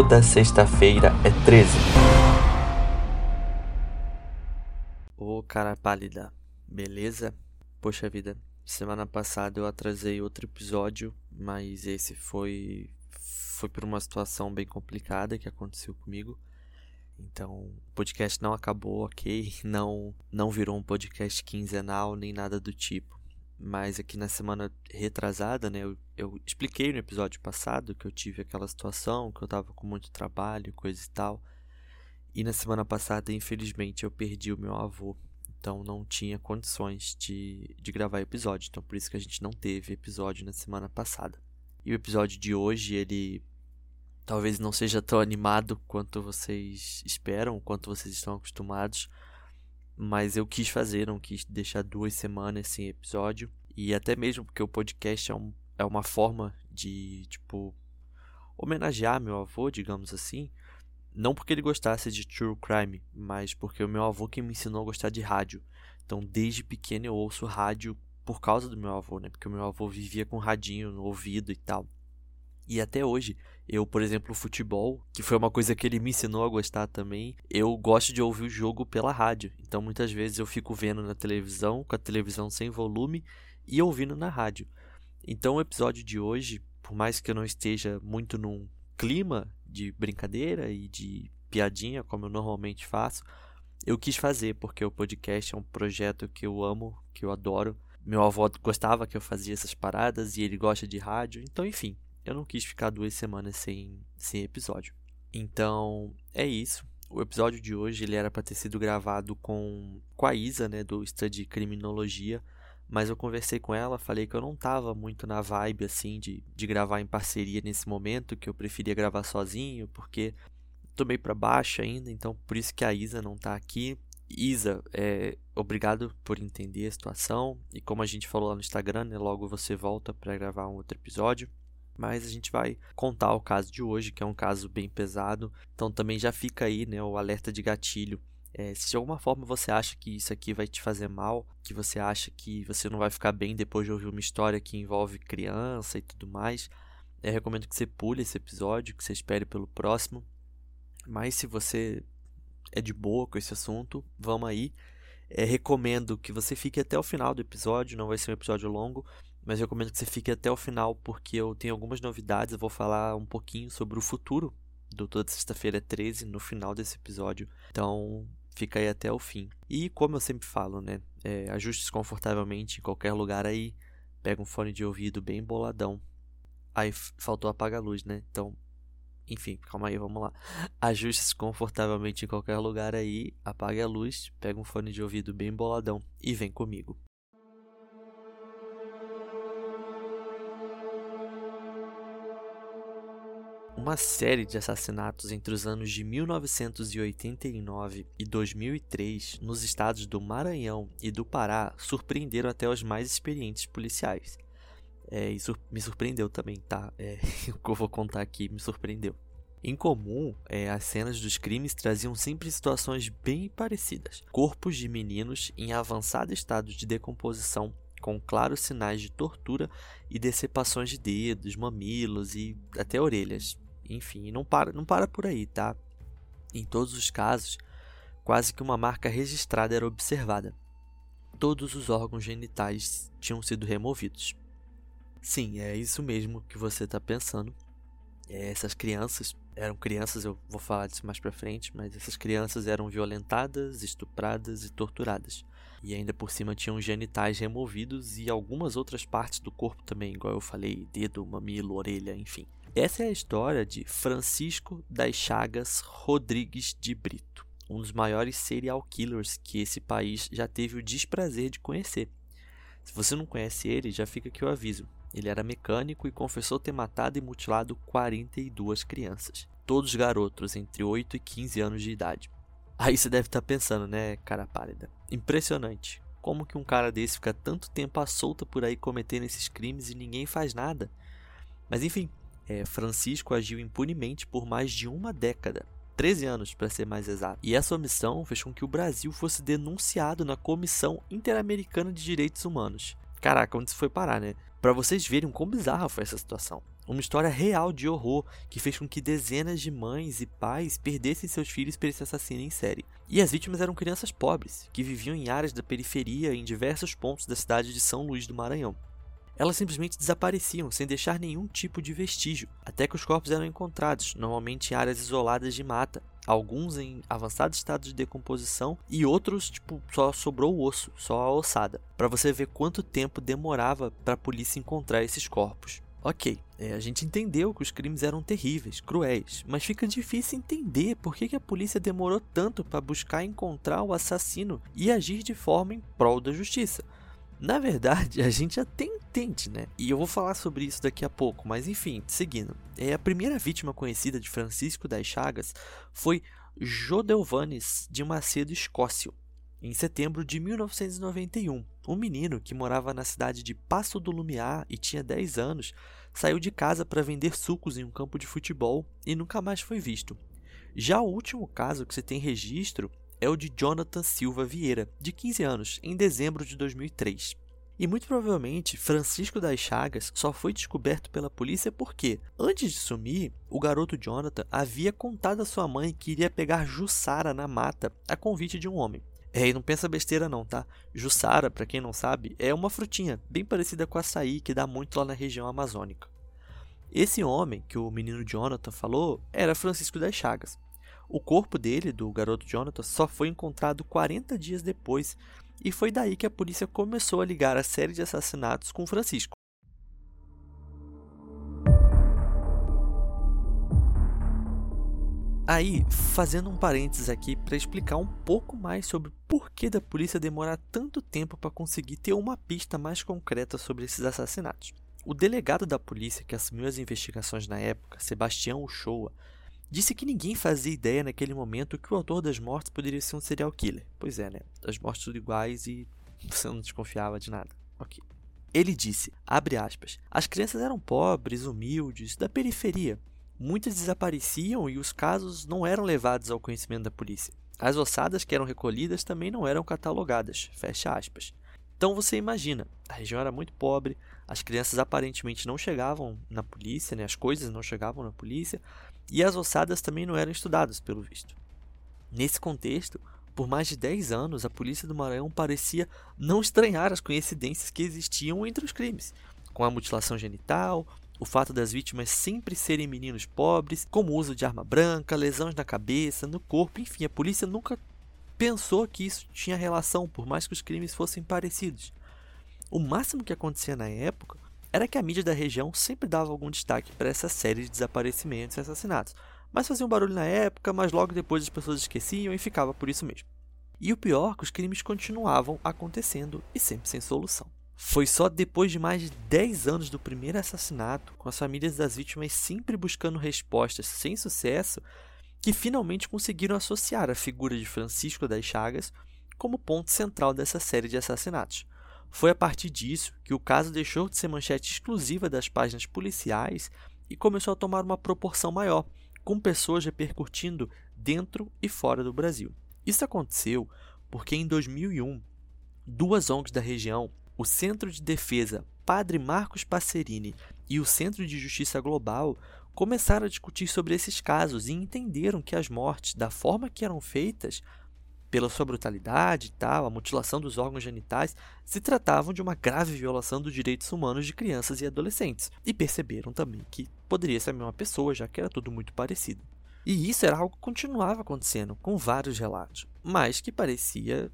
Toda sexta-feira é 13. Ô cara pálida, beleza? Poxa vida, semana passada eu atrasei outro episódio, mas esse foi foi por uma situação bem complicada que aconteceu comigo. Então, o podcast não acabou, ok? Não, não virou um podcast quinzenal nem nada do tipo. Mas aqui na semana retrasada, né, eu, eu expliquei no episódio passado que eu tive aquela situação, que eu tava com muito trabalho, coisa e tal. E na semana passada, infelizmente, eu perdi o meu avô. Então não tinha condições de, de gravar episódio. Então por isso que a gente não teve episódio na semana passada. E o episódio de hoje, ele talvez não seja tão animado quanto vocês esperam, quanto vocês estão acostumados. Mas eu quis fazer, não quis deixar duas semanas sem episódio. E até mesmo porque o podcast é, um, é uma forma de, tipo, homenagear meu avô, digamos assim. Não porque ele gostasse de true crime, mas porque o meu avô que me ensinou a gostar de rádio. Então, desde pequeno eu ouço rádio por causa do meu avô, né? Porque o meu avô vivia com radinho no ouvido e tal. E até hoje, eu, por exemplo, futebol, que foi uma coisa que ele me ensinou a gostar também, eu gosto de ouvir o jogo pela rádio. Então, muitas vezes eu fico vendo na televisão, com a televisão sem volume e ouvindo na rádio. Então, o episódio de hoje, por mais que eu não esteja muito num clima de brincadeira e de piadinha, como eu normalmente faço, eu quis fazer, porque o podcast é um projeto que eu amo, que eu adoro. Meu avô gostava que eu fazia essas paradas e ele gosta de rádio, então enfim, eu não quis ficar duas semanas sem, sem episódio. Então, é isso. O episódio de hoje ele era para ter sido gravado com, com a Isa, né, do Study Criminologia, mas eu conversei com ela, falei que eu não estava muito na vibe assim de, de gravar em parceria nesse momento, que eu preferia gravar sozinho, porque tô meio para baixo ainda, então por isso que a Isa não está aqui. Isa, é, obrigado por entender a situação e como a gente falou lá no Instagram, né, logo você volta para gravar um outro episódio. Mas a gente vai contar o caso de hoje, que é um caso bem pesado. Então também já fica aí, né, o alerta de gatilho é, se de alguma forma você acha que isso aqui vai te fazer mal, que você acha que você não vai ficar bem depois de ouvir uma história que envolve criança e tudo mais, eu recomendo que você pule esse episódio, que você espere pelo próximo. Mas se você é de boa com esse assunto, vamos aí. É, recomendo que você fique até o final do episódio, não vai ser um episódio longo, mas recomendo que você fique até o final porque eu tenho algumas novidades, eu vou falar um pouquinho sobre o futuro do Toda Sexta-feira 13 no final desse episódio. Então, fica aí até o fim. E como eu sempre falo, né? É, ajustes confortavelmente em qualquer lugar aí. Pega um fone de ouvido bem boladão. Aí faltou apagar a luz, né? Então, enfim, calma aí, vamos lá. Ajuste-se confortavelmente em qualquer lugar aí, apague a luz, pega um fone de ouvido bem boladão e vem comigo. Uma série de assassinatos entre os anos de 1989 e 2003 nos estados do Maranhão e do Pará surpreenderam até os mais experientes policiais. É, isso me surpreendeu também, tá? É, o que eu vou contar aqui me surpreendeu. Em comum, é, as cenas dos crimes traziam sempre situações bem parecidas: corpos de meninos em avançado estado de decomposição, com claros sinais de tortura e decepações de dedos, mamilos e até orelhas. Enfim, não para, não para por aí, tá? Em todos os casos, quase que uma marca registrada era observada. Todos os órgãos genitais tinham sido removidos. Sim, é isso mesmo que você está pensando. É, essas crianças eram crianças, eu vou falar disso mais pra frente, mas essas crianças eram violentadas, estupradas e torturadas. E ainda por cima tinham genitais removidos e algumas outras partes do corpo também, igual eu falei, dedo, mamilo, orelha, enfim. Essa é a história de Francisco das Chagas Rodrigues de Brito, um dos maiores serial killers que esse país já teve o desprazer de conhecer. Se você não conhece ele, já fica aqui o aviso. Ele era mecânico e confessou ter matado e mutilado 42 crianças, todos garotos entre 8 e 15 anos de idade. Aí você deve estar pensando, né, cara pálida? Impressionante. Como que um cara desse fica tanto tempo à solta por aí cometendo esses crimes e ninguém faz nada? Mas enfim, é, Francisco agiu impunemente por mais de uma década. 13 anos, para ser mais exato. E essa omissão fez com que o Brasil fosse denunciado na Comissão Interamericana de Direitos Humanos. Caraca, onde isso foi parar, né? Para vocês verem como bizarra foi essa situação. Uma história real de horror que fez com que dezenas de mães e pais perdessem seus filhos por esse assassino em série. E as vítimas eram crianças pobres, que viviam em áreas da periferia em diversos pontos da cidade de São Luís do Maranhão. Elas simplesmente desapareciam sem deixar nenhum tipo de vestígio, até que os corpos eram encontrados, normalmente em áreas isoladas de mata, alguns em avançado estado de decomposição e outros tipo só sobrou o osso, só a ossada, para você ver quanto tempo demorava para a polícia encontrar esses corpos. Ok, é, a gente entendeu que os crimes eram terríveis, cruéis, mas fica difícil entender por que, que a polícia demorou tanto para buscar encontrar o assassino e agir de forma em prol da justiça. Na verdade, a gente até entende, né? E eu vou falar sobre isso daqui a pouco, mas enfim, seguindo. É, a primeira vítima conhecida de Francisco das Chagas foi Jodelvanes de Macedo Escócio, em setembro de 1991, um menino que morava na cidade de Passo do Lumiar e tinha 10 anos saiu de casa para vender sucos em um campo de futebol e nunca mais foi visto. Já o último caso que se tem registro é o de Jonathan Silva Vieira, de 15 anos, em dezembro de 2003. E muito provavelmente Francisco das Chagas só foi descoberto pela polícia porque, antes de sumir, o garoto Jonathan havia contado à sua mãe que iria pegar Jussara na mata a convite de um homem. É, e não pensa besteira não, tá? Jussara, para quem não sabe, é uma frutinha bem parecida com açaí que dá muito lá na região amazônica. Esse homem que o menino Jonathan falou era Francisco das Chagas. O corpo dele, do garoto Jonathan, só foi encontrado 40 dias depois, e foi daí que a polícia começou a ligar a série de assassinatos com Francisco. Aí, fazendo um parênteses aqui para explicar um pouco mais sobre o porquê da polícia demorar tanto tempo para conseguir ter uma pista mais concreta sobre esses assassinatos. O delegado da polícia que assumiu as investigações na época, Sebastião Uchoa, disse que ninguém fazia ideia naquele momento que o autor das mortes poderia ser um serial killer. Pois é, né? As mortes tudo iguais e você não desconfiava de nada. Ok. Ele disse, abre aspas, as crianças eram pobres, humildes, da periferia, muitas desapareciam e os casos não eram levados ao conhecimento da polícia. As ossadas que eram recolhidas também não eram catalogadas. Fecha aspas. Então você imagina, a região era muito pobre, as crianças aparentemente não chegavam na polícia, né? as coisas não chegavam na polícia, e as ossadas também não eram estudadas, pelo visto. Nesse contexto, por mais de 10 anos, a polícia do Maranhão parecia não estranhar as coincidências que existiam entre os crimes, com a mutilação genital, o fato das vítimas sempre serem meninos pobres, como uso de arma branca, lesões na cabeça, no corpo, enfim, a polícia nunca pensou que isso tinha relação, por mais que os crimes fossem parecidos. O máximo que acontecia na época era que a mídia da região sempre dava algum destaque para essa série de desaparecimentos e assassinatos, mas fazia um barulho na época, mas logo depois as pessoas esqueciam e ficava por isso mesmo. E o pior é que os crimes continuavam acontecendo e sempre sem solução. Foi só depois de mais de 10 anos do primeiro assassinato, com as famílias das vítimas sempre buscando respostas sem sucesso, que finalmente conseguiram associar a figura de Francisco das Chagas como ponto central dessa série de assassinatos. Foi a partir disso que o caso deixou de ser manchete exclusiva das páginas policiais e começou a tomar uma proporção maior, com pessoas repercutindo dentro e fora do Brasil. Isso aconteceu porque em 2001, duas ONGs da região o Centro de Defesa Padre Marcos Passerini e o Centro de Justiça Global começaram a discutir sobre esses casos e entenderam que as mortes, da forma que eram feitas, pela sua brutalidade e tal, a mutilação dos órgãos genitais, se tratavam de uma grave violação dos direitos humanos de crianças e adolescentes. E perceberam também que poderia ser a mesma pessoa, já que era tudo muito parecido. E isso era algo que continuava acontecendo, com vários relatos, mas que parecia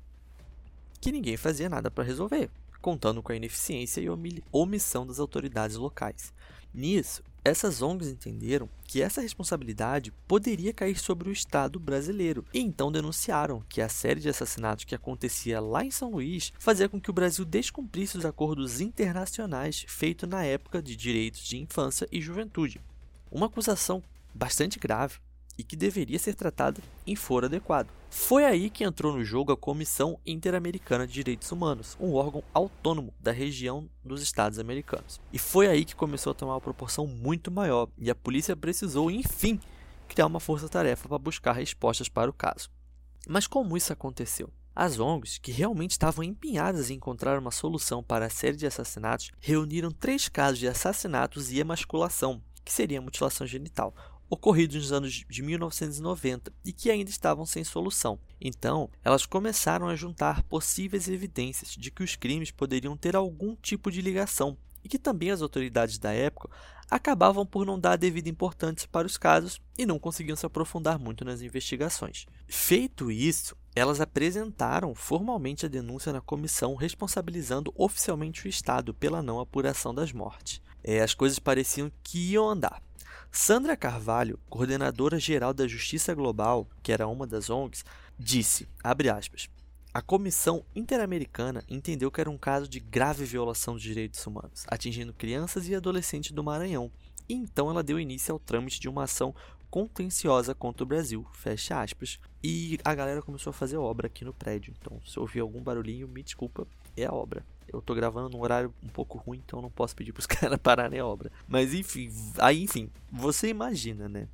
que ninguém fazia nada para resolver contando com a ineficiência e omissão das autoridades locais. Nisso, essas ONGs entenderam que essa responsabilidade poderia cair sobre o Estado brasileiro e então denunciaram que a série de assassinatos que acontecia lá em São Luís fazia com que o Brasil descumprisse os acordos internacionais feitos na época de direitos de infância e juventude. Uma acusação bastante grave e que deveria ser tratada em foro adequado. Foi aí que entrou no jogo a Comissão Interamericana de Direitos Humanos, um órgão autônomo da região dos Estados Americanos. E foi aí que começou a tomar uma proporção muito maior e a polícia precisou, enfim, criar uma força-tarefa para buscar respostas para o caso. Mas como isso aconteceu? As ONGs, que realmente estavam empenhadas em encontrar uma solução para a série de assassinatos, reuniram três casos de assassinatos e emasculação, que seria mutilação genital, ocorridos nos anos de 1990 e que ainda estavam sem solução. Então, elas começaram a juntar possíveis evidências de que os crimes poderiam ter algum tipo de ligação e que também as autoridades da época acabavam por não dar a devida importância para os casos e não conseguiam se aprofundar muito nas investigações. Feito isso, elas apresentaram formalmente a denúncia na comissão, responsabilizando oficialmente o Estado pela não apuração das mortes. É, as coisas pareciam que iam andar. Sandra Carvalho, coordenadora geral da Justiça Global, que era uma das ONGs, disse, aspas, a Comissão Interamericana entendeu que era um caso de grave violação dos direitos humanos, atingindo crianças e adolescentes do Maranhão, e então ela deu início ao trâmite de uma ação contenciosa contra o Brasil, fecha aspas, e a galera começou a fazer obra aqui no prédio. Então, se ouvir algum barulhinho, me desculpa, é a obra. Eu tô gravando num horário um pouco ruim, então não posso pedir pros caras pararem a obra. Mas enfim, aí enfim, você imagina, né?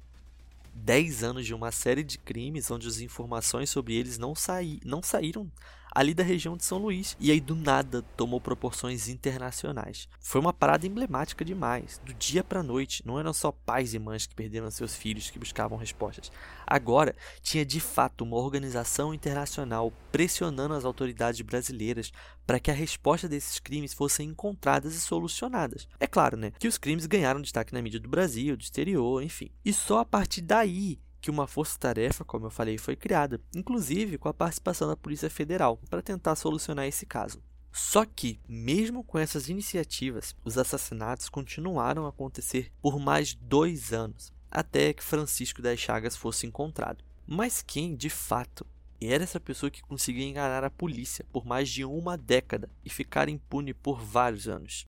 10 anos de uma série de crimes onde as informações sobre eles não, saí, não saíram ali da região de São Luís. E aí do nada tomou proporções internacionais. Foi uma parada emblemática demais. Do dia para noite, não eram só pais e mães que perderam seus filhos que buscavam respostas. Agora tinha de fato uma organização internacional pressionando as autoridades brasileiras para que a resposta desses crimes fossem encontradas e solucionadas. É claro, né, que os crimes ganharam destaque na mídia do Brasil, do exterior, enfim. E só a partir daí que uma força-tarefa, como eu falei, foi criada, inclusive com a participação da Polícia Federal, para tentar solucionar esse caso. Só que, mesmo com essas iniciativas, os assassinatos continuaram a acontecer por mais dois anos, até que Francisco das Chagas fosse encontrado. Mas quem, de fato, era essa pessoa que conseguia enganar a polícia por mais de uma década e ficar impune por vários anos?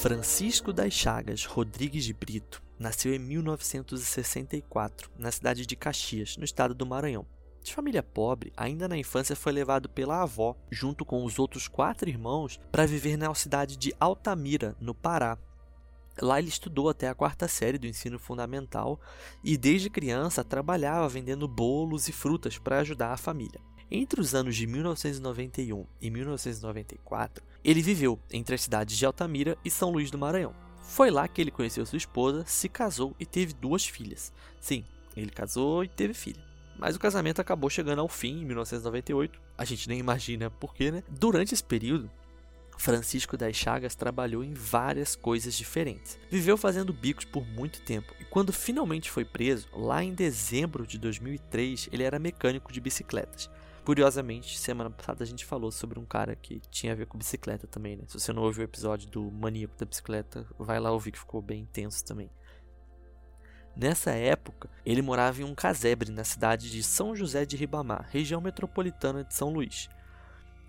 Francisco das Chagas Rodrigues de Brito nasceu em 1964, na cidade de Caxias, no estado do Maranhão. De família pobre, ainda na infância foi levado pela avó, junto com os outros quatro irmãos, para viver na cidade de Altamira, no Pará. Lá ele estudou até a quarta série do ensino fundamental e, desde criança, trabalhava vendendo bolos e frutas para ajudar a família. Entre os anos de 1991 e 1994, ele viveu entre as cidades de Altamira e São Luís do Maranhão. Foi lá que ele conheceu sua esposa, se casou e teve duas filhas. Sim, ele casou e teve filha. Mas o casamento acabou chegando ao fim em 1998. A gente nem imagina porquê, né? Durante esse período, Francisco das Chagas trabalhou em várias coisas diferentes. Viveu fazendo bicos por muito tempo e quando finalmente foi preso, lá em dezembro de 2003, ele era mecânico de bicicletas. Curiosamente, semana passada a gente falou sobre um cara que tinha a ver com bicicleta também, né? Se você não ouviu o episódio do maníaco da bicicleta, vai lá ouvir que ficou bem intenso também. Nessa época, ele morava em um casebre na cidade de São José de Ribamar, região metropolitana de São Luís.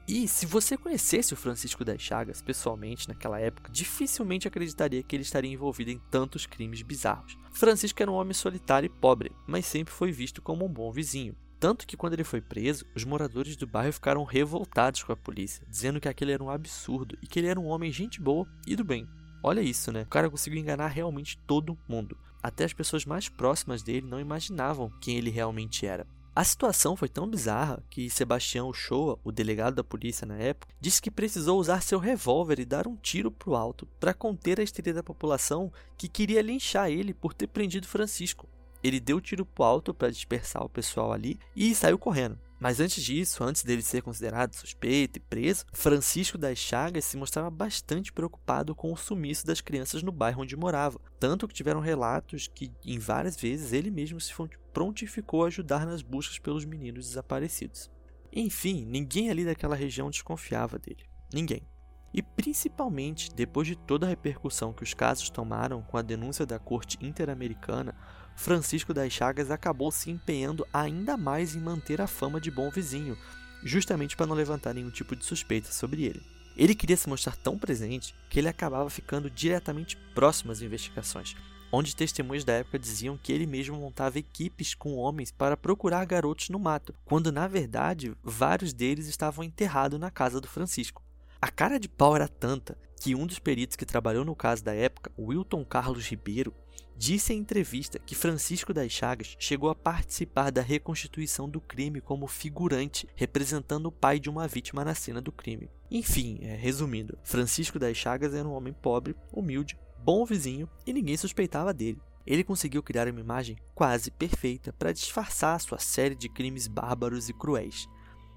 E se você conhecesse o Francisco das Chagas pessoalmente naquela época, dificilmente acreditaria que ele estaria envolvido em tantos crimes bizarros. Francisco era um homem solitário e pobre, mas sempre foi visto como um bom vizinho. Tanto que quando ele foi preso, os moradores do bairro ficaram revoltados com a polícia, dizendo que aquele era um absurdo e que ele era um homem gente boa e do bem. Olha isso, né? O cara conseguiu enganar realmente todo mundo. Até as pessoas mais próximas dele não imaginavam quem ele realmente era. A situação foi tão bizarra que Sebastião Uchoa, o delegado da polícia na época, disse que precisou usar seu revólver e dar um tiro pro alto para conter a histeria da população que queria linchar ele por ter prendido Francisco. Ele deu tiro pro alto para dispersar o pessoal ali e saiu correndo. Mas antes disso, antes dele ser considerado suspeito e preso, Francisco das Chagas se mostrava bastante preocupado com o sumiço das crianças no bairro onde morava, tanto que tiveram relatos que, em várias vezes, ele mesmo se prontificou a ajudar nas buscas pelos meninos desaparecidos. Enfim, ninguém ali daquela região desconfiava dele. Ninguém. E principalmente depois de toda a repercussão que os casos tomaram com a denúncia da Corte Interamericana, Francisco das Chagas acabou se empenhando ainda mais em manter a fama de bom vizinho, justamente para não levantar nenhum tipo de suspeita sobre ele. Ele queria se mostrar tão presente que ele acabava ficando diretamente próximo às investigações, onde testemunhas da época diziam que ele mesmo montava equipes com homens para procurar garotos no mato, quando na verdade vários deles estavam enterrados na casa do Francisco. A cara de pau era tanta que um dos peritos que trabalhou no caso da época, Wilton Carlos Ribeiro, disse em entrevista que Francisco das Chagas chegou a participar da reconstituição do crime como figurante, representando o pai de uma vítima na cena do crime. Enfim, é, resumindo, Francisco das Chagas era um homem pobre, humilde, bom vizinho e ninguém suspeitava dele. Ele conseguiu criar uma imagem quase perfeita para disfarçar sua série de crimes bárbaros e cruéis.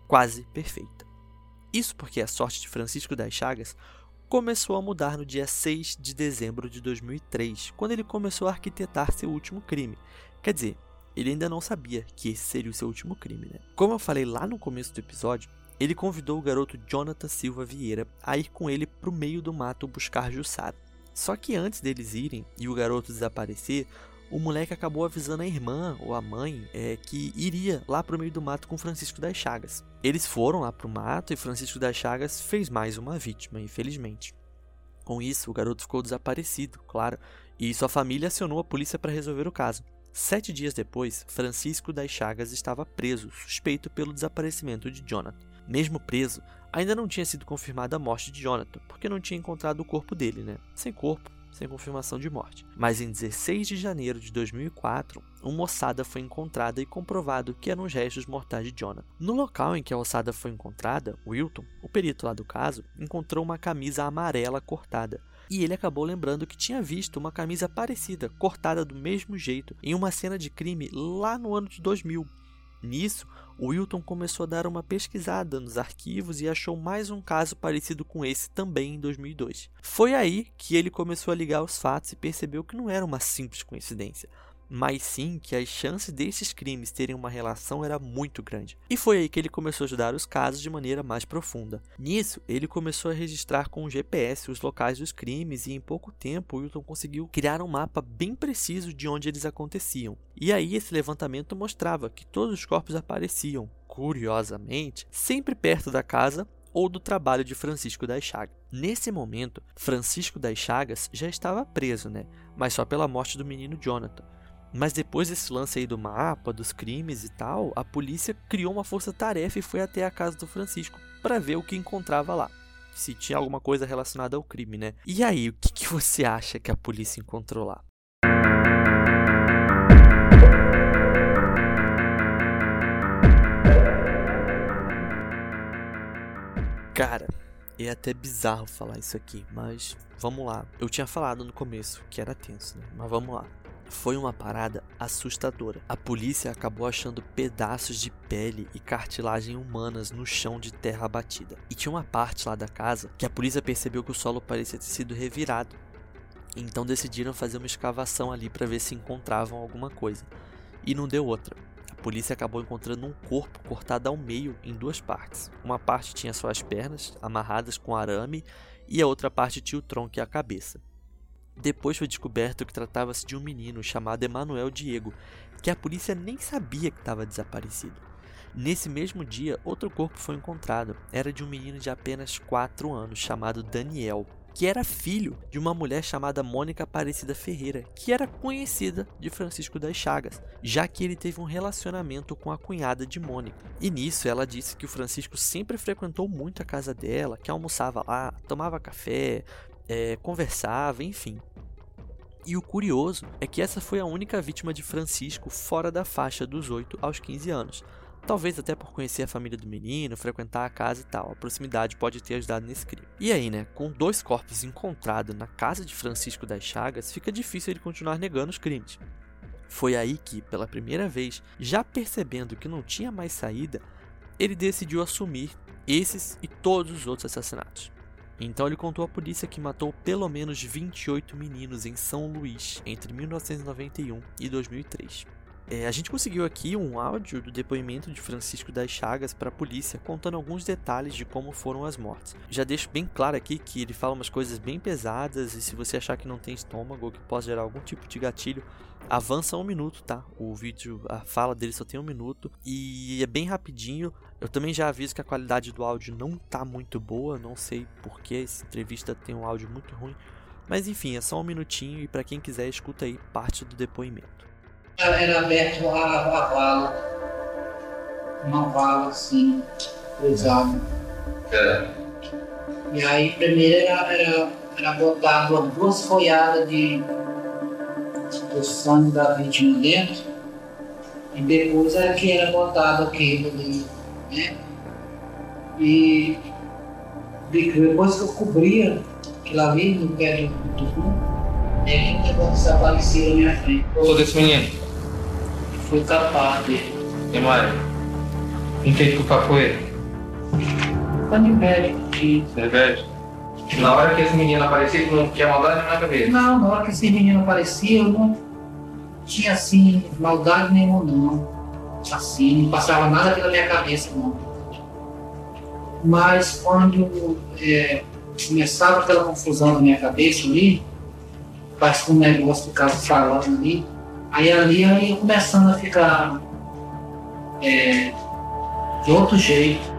Quase perfeita. Isso porque a sorte de Francisco das Chagas começou a mudar no dia 6 de dezembro de 2003, quando ele começou a arquitetar seu último crime. Quer dizer, ele ainda não sabia que esse seria o seu último crime, né? Como eu falei lá no começo do episódio, ele convidou o garoto Jonathan Silva Vieira a ir com ele para o meio do mato buscar Jussara. Só que antes deles irem e o garoto desaparecer, o moleque acabou avisando a irmã ou a mãe é, que iria lá para o meio do mato com Francisco das Chagas. Eles foram lá para o mato e Francisco das Chagas fez mais uma vítima, infelizmente. Com isso, o garoto ficou desaparecido, claro, e sua família acionou a polícia para resolver o caso. Sete dias depois, Francisco das Chagas estava preso, suspeito pelo desaparecimento de Jonathan. Mesmo preso, ainda não tinha sido confirmada a morte de Jonathan, porque não tinha encontrado o corpo dele, né? Sem corpo, sem confirmação de morte. Mas em 16 de janeiro de 2004, uma ossada foi encontrada e comprovado que eram os restos mortais de Jonathan. No local em que a ossada foi encontrada, Wilton, o perito lá do caso, encontrou uma camisa amarela cortada. E ele acabou lembrando que tinha visto uma camisa parecida, cortada do mesmo jeito, em uma cena de crime lá no ano de 2000. Nisso, Wilton começou a dar uma pesquisada nos arquivos e achou mais um caso parecido com esse também em 2002. Foi aí que ele começou a ligar os fatos e percebeu que não era uma simples coincidência mas sim que as chances desses crimes terem uma relação era muito grande. E foi aí que ele começou a estudar os casos de maneira mais profunda. Nisso, ele começou a registrar com o GPS os locais dos crimes e em pouco tempo Wilton conseguiu criar um mapa bem preciso de onde eles aconteciam. E aí esse levantamento mostrava que todos os corpos apareciam, curiosamente, sempre perto da casa ou do trabalho de Francisco das Chagas. Nesse momento, Francisco das Chagas já estava preso, né? Mas só pela morte do menino Jonathan. Mas depois desse lance aí do mapa, dos crimes e tal, a polícia criou uma força-tarefa e foi até a casa do Francisco para ver o que encontrava lá. Se tinha alguma coisa relacionada ao crime, né? E aí, o que, que você acha que a polícia encontrou lá? Cara, é até bizarro falar isso aqui, mas vamos lá. Eu tinha falado no começo que era tenso, né? Mas vamos lá. Foi uma parada assustadora. A polícia acabou achando pedaços de pele e cartilagem humanas no chão de terra batida. E tinha uma parte lá da casa que a polícia percebeu que o solo parecia ter sido revirado. Então decidiram fazer uma escavação ali para ver se encontravam alguma coisa. E não deu outra. A polícia acabou encontrando um corpo cortado ao meio em duas partes. Uma parte tinha suas pernas amarradas com arame e a outra parte tinha o tronco e a cabeça. Depois foi descoberto que tratava-se de um menino chamado Emanuel Diego, que a polícia nem sabia que estava desaparecido. Nesse mesmo dia, outro corpo foi encontrado. Era de um menino de apenas 4 anos chamado Daniel, que era filho de uma mulher chamada Mônica Aparecida Ferreira, que era conhecida de Francisco das Chagas, já que ele teve um relacionamento com a cunhada de Mônica. E nisso ela disse que o Francisco sempre frequentou muito a casa dela, que almoçava lá, tomava café, é, conversava, enfim. E o curioso é que essa foi a única vítima de Francisco fora da faixa dos 8 aos 15 anos. Talvez até por conhecer a família do menino, frequentar a casa e tal. A proximidade pode ter ajudado nesse crime. E aí, né? Com dois corpos encontrados na casa de Francisco das Chagas, fica difícil ele continuar negando os crimes. Foi aí que, pela primeira vez, já percebendo que não tinha mais saída, ele decidiu assumir esses e todos os outros assassinatos. Então ele contou à polícia que matou pelo menos 28 meninos em São Luís entre 1991 e 2003. É, a gente conseguiu aqui um áudio do depoimento de Francisco das Chagas para a polícia, contando alguns detalhes de como foram as mortes. Já deixo bem claro aqui que ele fala umas coisas bem pesadas e se você achar que não tem estômago ou que possa gerar algum tipo de gatilho, avança um minuto, tá? O vídeo, a fala dele só tem um minuto e é bem rapidinho. Eu também já aviso que a qualidade do áudio não tá muito boa, não sei porque essa entrevista tem um áudio muito ruim. Mas enfim, é só um minutinho e para quem quiser escuta aí parte do depoimento era aberto a, a vala. Uma vala assim, pesada. É. E aí primeiro era, era, era botado duas folhadas de, do sangue da vítima dentro e depois era que era botado aquilo ali, né? E depois que eu cobria aquilo ali no pé do, do fundo, é que o negócio desaparecia na minha frente. Ô, desse menino, Foi capaz dele. e mais? Quem fez com o capoeira? Canivete, que Revés? Na hora que esse menino aparecia, não tinha maldade na cabeça. Não, na hora que esse menino aparecia, eu não tinha assim maldade nenhuma não. Assim, não passava nada pela minha cabeça não. Mas quando é, começava aquela confusão na minha cabeça ali, parece que um negócio ficava falando ali, aí ali eu ia começando a ficar é, de outro jeito.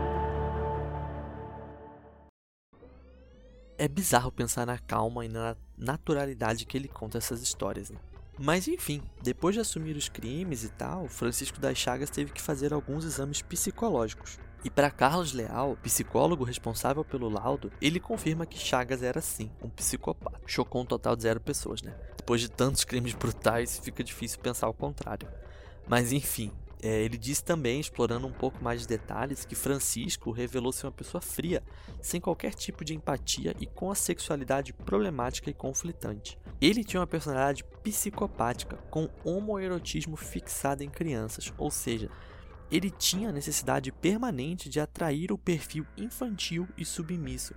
É bizarro pensar na calma e na naturalidade que ele conta essas histórias, né? Mas enfim, depois de assumir os crimes e tal, Francisco das Chagas teve que fazer alguns exames psicológicos. E para Carlos Leal, psicólogo responsável pelo laudo, ele confirma que Chagas era sim um psicopata. Chocou um total de zero pessoas, né? Depois de tantos crimes brutais, fica difícil pensar o contrário. Mas enfim, é, ele diz também, explorando um pouco mais de detalhes, que Francisco revelou ser uma pessoa fria, sem qualquer tipo de empatia e com a sexualidade problemática e conflitante. Ele tinha uma personalidade psicopática, com homoerotismo fixado em crianças, ou seja, ele tinha a necessidade permanente de atrair o perfil infantil e submisso.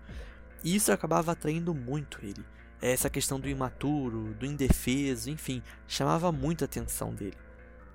E isso acabava atraindo muito ele. Essa questão do imaturo, do indefeso, enfim, chamava muito a atenção dele.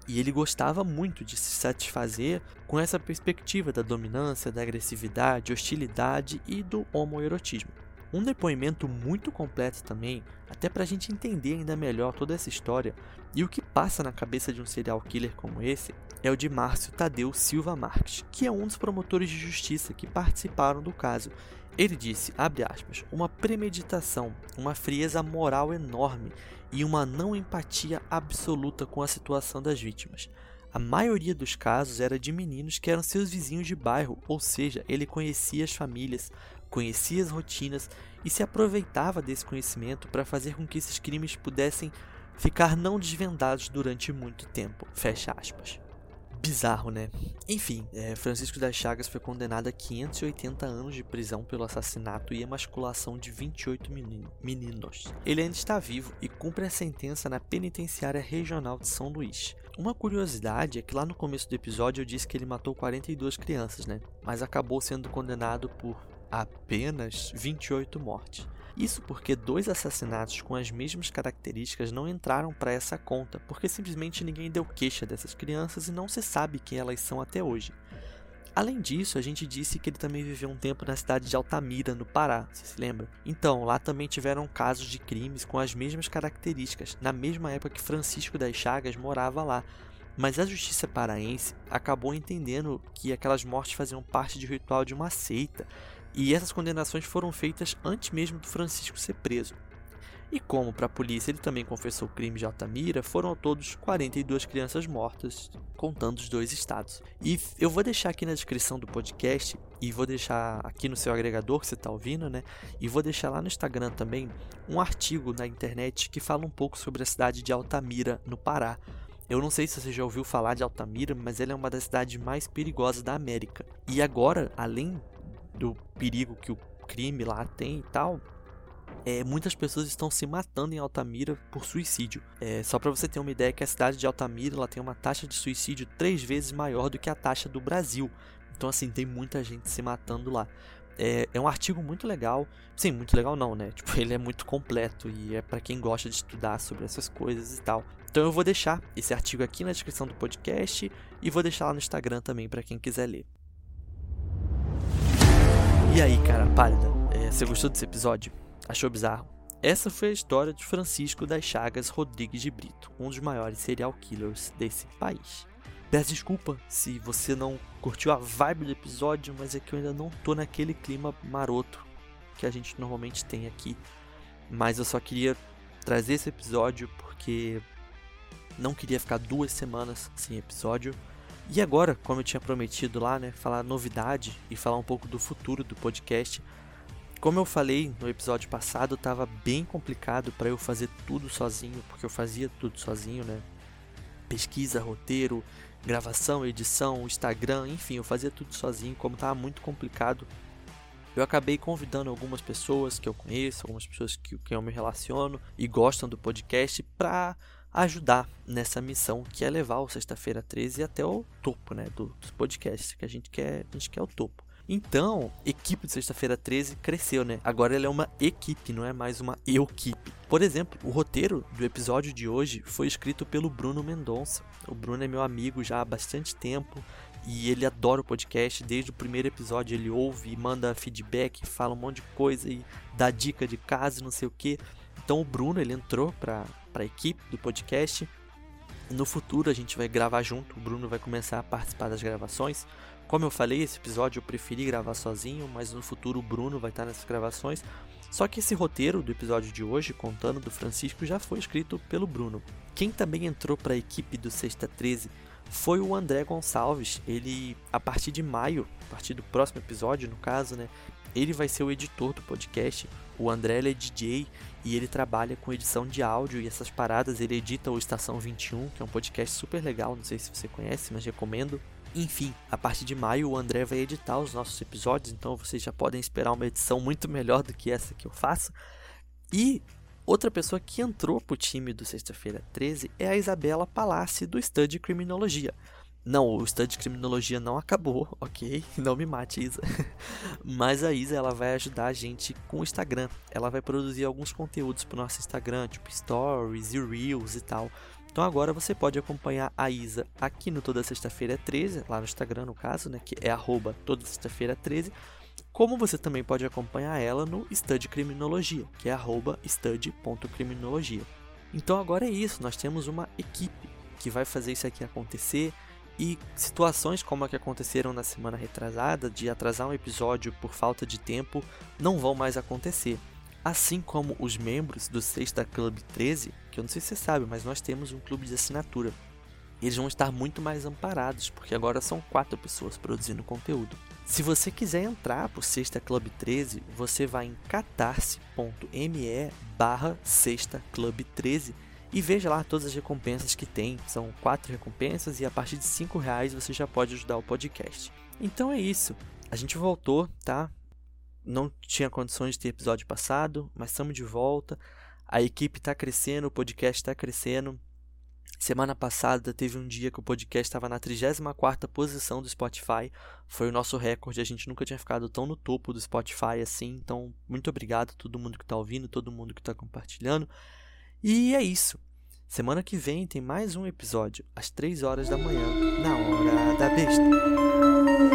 E ele gostava muito de se satisfazer com essa perspectiva da dominância, da agressividade, hostilidade e do homoerotismo. Um depoimento muito completo também, até para a gente entender ainda melhor toda essa história e o que passa na cabeça de um serial killer como esse, é o de Márcio Tadeu Silva Marques, que é um dos promotores de justiça que participaram do caso. Ele disse, abre aspas, uma premeditação, uma frieza moral enorme e uma não empatia absoluta com a situação das vítimas. A maioria dos casos era de meninos que eram seus vizinhos de bairro, ou seja, ele conhecia as famílias, conhecia as rotinas e se aproveitava desse conhecimento para fazer com que esses crimes pudessem ficar não desvendados durante muito tempo. Fecha aspas. Bizarro, né? Enfim, é, Francisco das Chagas foi condenado a 580 anos de prisão pelo assassinato e emasculação de 28 meninos. Ele ainda está vivo e cumpre a sentença na penitenciária regional de São Luís. Uma curiosidade é que lá no começo do episódio eu disse que ele matou 42 crianças, né? Mas acabou sendo condenado por apenas 28 mortes. Isso porque dois assassinatos com as mesmas características não entraram para essa conta, porque simplesmente ninguém deu queixa dessas crianças e não se sabe quem elas são até hoje. Além disso, a gente disse que ele também viveu um tempo na cidade de Altamira, no Pará, você se lembra? Então, lá também tiveram casos de crimes com as mesmas características, na mesma época que Francisco das Chagas morava lá. Mas a justiça paraense acabou entendendo que aquelas mortes faziam parte de ritual de uma seita e essas condenações foram feitas antes mesmo do Francisco ser preso. E como para a polícia ele também confessou o crime de Altamira, foram todos 42 crianças mortas, contando os dois estados. E eu vou deixar aqui na descrição do podcast, e vou deixar aqui no seu agregador que você está ouvindo, né? E vou deixar lá no Instagram também um artigo na internet que fala um pouco sobre a cidade de Altamira, no Pará. Eu não sei se você já ouviu falar de Altamira, mas ela é uma das cidades mais perigosas da América. E agora, além do perigo que o crime lá tem e tal, é, muitas pessoas estão se matando em Altamira por suicídio. É, só para você ter uma ideia que a cidade de Altamira ela tem uma taxa de suicídio três vezes maior do que a taxa do Brasil. Então assim tem muita gente se matando lá. É, é um artigo muito legal. Sim, muito legal não, né? Tipo, ele é muito completo e é para quem gosta de estudar sobre essas coisas e tal. Então eu vou deixar esse artigo aqui na descrição do podcast e vou deixar lá no Instagram também para quem quiser ler. E aí, cara pálida, é, você gostou desse episódio? Achou bizarro? Essa foi a história de Francisco das Chagas Rodrigues de Brito, um dos maiores serial killers desse país. Peço desculpa se você não curtiu a vibe do episódio, mas é que eu ainda não tô naquele clima maroto que a gente normalmente tem aqui. Mas eu só queria trazer esse episódio porque não queria ficar duas semanas sem episódio. E agora, como eu tinha prometido lá, né, falar novidade e falar um pouco do futuro do podcast, Como eu falei no episódio passado, estava bem complicado para eu fazer tudo sozinho, porque eu fazia tudo sozinho, né? Pesquisa, roteiro, gravação, edição, Instagram, enfim, eu fazia tudo sozinho, como estava muito complicado. Eu acabei convidando algumas pessoas que eu conheço, algumas pessoas que, que eu me relaciono e gostam do podcast para ajudar nessa missão que é levar o Sexta-feira 13 até o topo, né, do, dos podcasts, que a gente quer, a gente quer o topo. Então, equipe de Sexta-feira 13 cresceu, né? Agora ela é uma equipe, não é mais uma eu-equipe. Por exemplo, o roteiro do episódio de hoje foi escrito pelo Bruno Mendonça. O Bruno é meu amigo já há bastante tempo e ele adora o podcast. Desde o primeiro episódio ele ouve, manda feedback, fala um monte de coisa e dá dica de casa, não sei o que. Então o Bruno ele entrou para a equipe do podcast. No futuro a gente vai gravar junto. O Bruno vai começar a participar das gravações. Como eu falei, esse episódio eu preferi gravar sozinho, mas no futuro o Bruno vai estar nessas gravações. Só que esse roteiro do episódio de hoje, contando do Francisco, já foi escrito pelo Bruno. Quem também entrou para a equipe do Sexta 13 foi o André Gonçalves. Ele, a partir de maio, a partir do próximo episódio, no caso, né? Ele vai ser o editor do podcast. O André é DJ e ele trabalha com edição de áudio e essas paradas. Ele edita o Estação 21, que é um podcast super legal. Não sei se você conhece, mas recomendo. Enfim, a partir de maio o André vai editar os nossos episódios, então vocês já podem esperar uma edição muito melhor do que essa que eu faço. E outra pessoa que entrou pro time do Sexta-feira 13 é a Isabela Palassi do Study Criminologia. Não, o Study Criminologia não acabou, ok? Não me mate, Isa. Mas a Isa ela vai ajudar a gente com o Instagram. Ela vai produzir alguns conteúdos pro nosso Instagram, tipo stories e reels e tal. Então agora você pode acompanhar a Isa aqui no Toda Sexta-feira 13, lá no Instagram no caso, né, que é arroba toda sexta-feira 13, como você também pode acompanhar ela no Study Criminologia, que é arroba study.criminologia. Então agora é isso, nós temos uma equipe que vai fazer isso aqui acontecer e situações como a que aconteceram na semana retrasada, de atrasar um episódio por falta de tempo, não vão mais acontecer. Assim como os membros do Sexta Club 13, que eu não sei se você sabe, mas nós temos um clube de assinatura. Eles vão estar muito mais amparados, porque agora são quatro pessoas produzindo conteúdo. Se você quiser entrar para o Sexta Club 13, você vai em catarse.me barra Sexta Club 13 e veja lá todas as recompensas que tem. São quatro recompensas e a partir de cinco reais você já pode ajudar o podcast. Então é isso. A gente voltou, tá? não tinha condições de ter episódio passado, mas estamos de volta. A equipe está crescendo, o podcast está crescendo. Semana passada teve um dia que o podcast estava na 34 posição do Spotify. Foi o nosso recorde. A gente nunca tinha ficado tão no topo do Spotify assim. Então, muito obrigado a todo mundo que está ouvindo, todo mundo que está compartilhando. E é isso. Semana que vem tem mais um episódio, às 3 horas da manhã, na Hora da Besta.